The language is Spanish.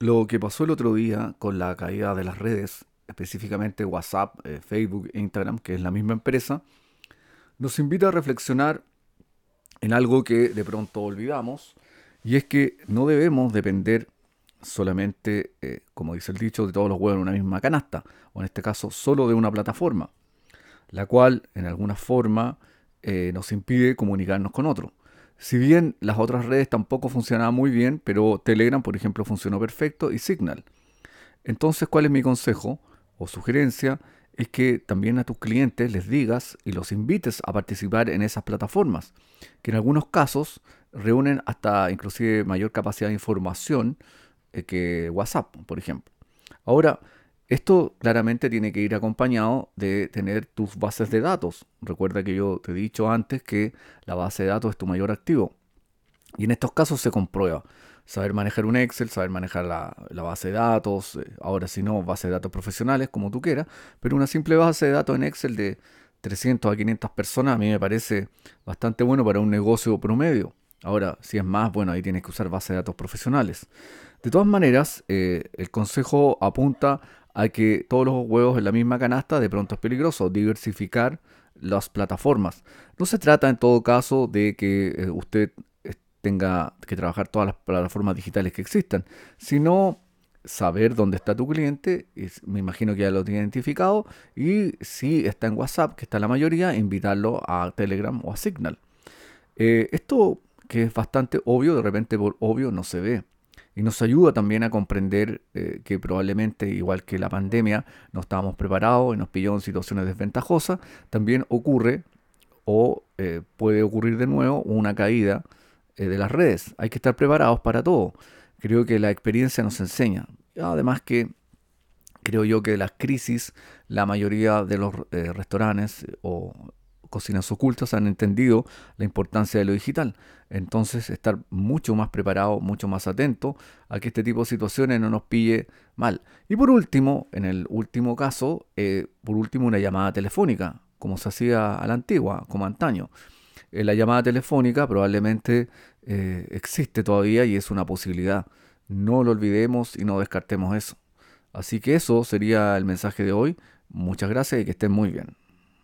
Lo que pasó el otro día con la caída de las redes, específicamente WhatsApp, eh, Facebook e Instagram, que es la misma empresa, nos invita a reflexionar en algo que de pronto olvidamos, y es que no debemos depender solamente, eh, como dice el dicho, de todos los huevos en una misma canasta, o en este caso solo de una plataforma, la cual en alguna forma eh, nos impide comunicarnos con otro. Si bien las otras redes tampoco funcionaban muy bien, pero Telegram, por ejemplo, funcionó perfecto y Signal. Entonces, ¿cuál es mi consejo o sugerencia? Es que también a tus clientes les digas y los invites a participar en esas plataformas, que en algunos casos reúnen hasta inclusive mayor capacidad de información eh, que WhatsApp, por ejemplo. Ahora, esto claramente tiene que ir acompañado de tener tus bases de datos. Recuerda que yo te he dicho antes que la base de datos es tu mayor activo. Y en estos casos se comprueba. Saber manejar un Excel, saber manejar la, base de datos, eh, ahora si no, base de datos profesionales, como tú quieras, pero una simple base de datos en Excel de 300 a 500 personas a mí me parece bastante bueno para un negocio promedio. Ahora, si es más, bueno, ahí tienes que usar base de datos profesionales. De todas maneras, eh, el consejo apunta a que todos los huevos en la misma canasta de pronto es peligroso, diversificar las plataformas. No se trata en todo caso de que eh, usted eh, tenga que trabajar todas las plataformas digitales que existan, sino saber dónde está tu cliente, me imagino que ya lo tiene identificado, y si está en WhatsApp, que está la mayoría, invitarlo a Telegram o a Signal. esto que es bastante obvio, de repente por obvio no se ve y nos ayuda también a comprender eh, que probablemente, igual que la pandemia, no estábamos preparados y nos pilló en situaciones desventajosas, también ocurre o eh, puede ocurrir de nuevo una caída eh, de las redes. Hay que estar preparados para todo. Creo que la experiencia nos enseña. Además que creo yo que las crisis, la mayoría de los restaurantes o cocinas ocultas han entendido la importancia de lo digital. Entonces, estar mucho más preparado, mucho más atento a que este tipo de situaciones no nos pille mal. Y por último, en el último caso, eh, por último, una llamada telefónica, como se hacía a la antigua, como antaño. Eh, la llamada telefónica probablemente eh, existe todavía y es una posibilidad. No lo olvidemos y no descartemos eso. Así que eso sería el mensaje de hoy. Muchas gracias y que estén muy bien.